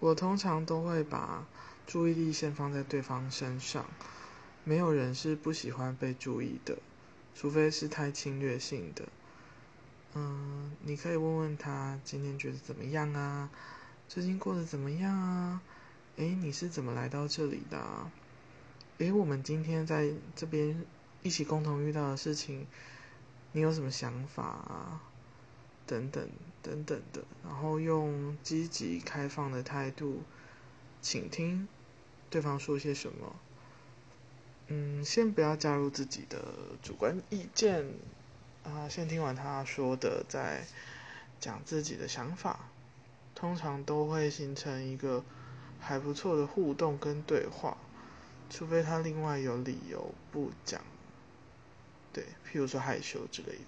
我通常都会把注意力先放在对方身上。没有人是不喜欢被注意的，除非是太侵略性的。嗯，你可以问问他今天觉得怎么样啊？最近过得怎么样啊？诶，你是怎么来到这里的？啊诶，我们今天在这边一起共同遇到的事情，你有什么想法啊？等等等等的，然后用积极开放的态度倾听对方说些什么。嗯，先不要加入自己的主观意见啊，先听完他说的，再讲自己的想法，通常都会形成一个还不错的互动跟对话，除非他另外有理由不讲，对，譬如说害羞之类的。